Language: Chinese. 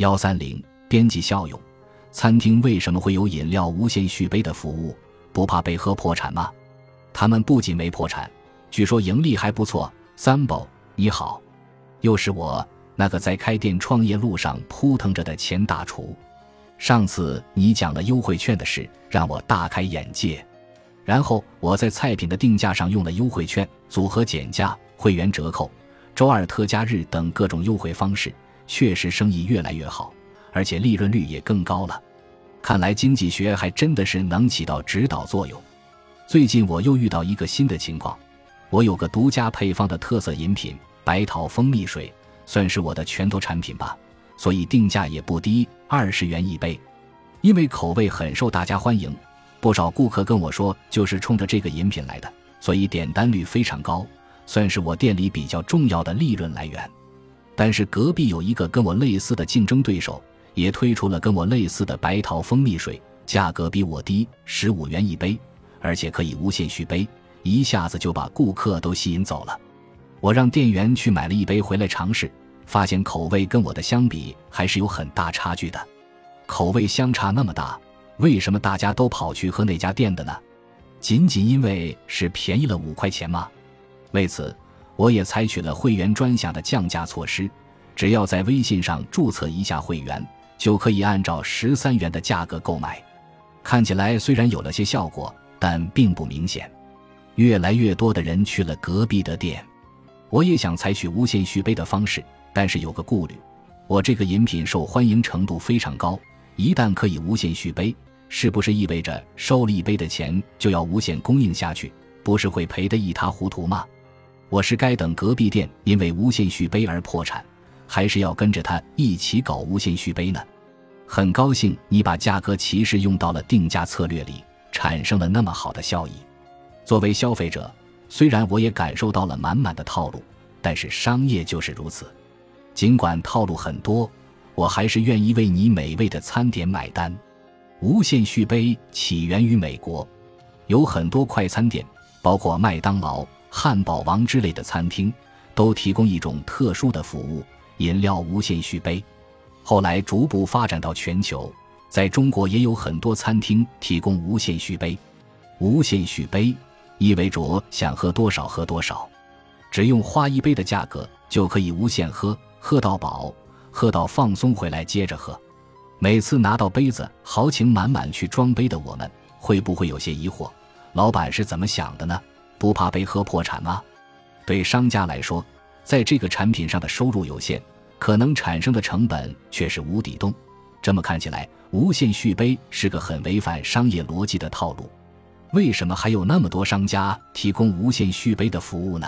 幺三零编辑效用，餐厅为什么会有饮料无限续杯的服务？不怕被喝破产吗？他们不仅没破产，据说盈利还不错。三宝，你好，又是我那个在开店创业路上扑腾着的钱大厨。上次你讲了优惠券的事，让我大开眼界。然后我在菜品的定价上用了优惠券、组合减价、会员折扣、周二特价日等各种优惠方式，确实生意越来越好，而且利润率也更高了。看来经济学还真的是能起到指导作用。最近我又遇到一个新的情况，我有个独家配方的特色饮品白桃蜂蜜水，算是我的拳头产品吧，所以定价也不低，二十元一杯。因为口味很受大家欢迎，不少顾客跟我说就是冲着这个饮品来的，所以点单率非常高，算是我店里比较重要的利润来源。但是隔壁有一个跟我类似的竞争对手。也推出了跟我类似的白桃蜂蜜水，价格比我低十五元一杯，而且可以无限续杯，一下子就把顾客都吸引走了。我让店员去买了一杯回来尝试，发现口味跟我的相比还是有很大差距的。口味相差那么大，为什么大家都跑去喝那家店的呢？仅仅因为是便宜了五块钱吗？为此，我也采取了会员专享的降价措施，只要在微信上注册一下会员。就可以按照十三元的价格购买，看起来虽然有了些效果，但并不明显。越来越多的人去了隔壁的店，我也想采取无限续杯的方式，但是有个顾虑：我这个饮品受欢迎程度非常高，一旦可以无限续杯，是不是意味着收了一杯的钱就要无限供应下去？不是会赔得一塌糊涂吗？我是该等隔壁店因为无限续杯而破产？还是要跟着他一起搞无限续杯呢？很高兴你把价格歧视用到了定价策略里，产生了那么好的效益。作为消费者，虽然我也感受到了满满的套路，但是商业就是如此。尽管套路很多，我还是愿意为你美味的餐点买单。无限续杯起源于美国，有很多快餐店，包括麦当劳、汉堡王之类的餐厅，都提供一种特殊的服务。饮料无限续杯，后来逐步发展到全球，在中国也有很多餐厅提供无限续杯。无限续杯意味着想喝多少喝多少，只用花一杯的价格就可以无限喝，喝到饱，喝到放松回来接着喝。每次拿到杯子豪情满满去装杯的我们，会不会有些疑惑？老板是怎么想的呢？不怕被喝破产吗？对商家来说。在这个产品上的收入有限，可能产生的成本却是无底洞。这么看起来，无限续杯是个很违反商业逻辑的套路。为什么还有那么多商家提供无限续杯的服务呢？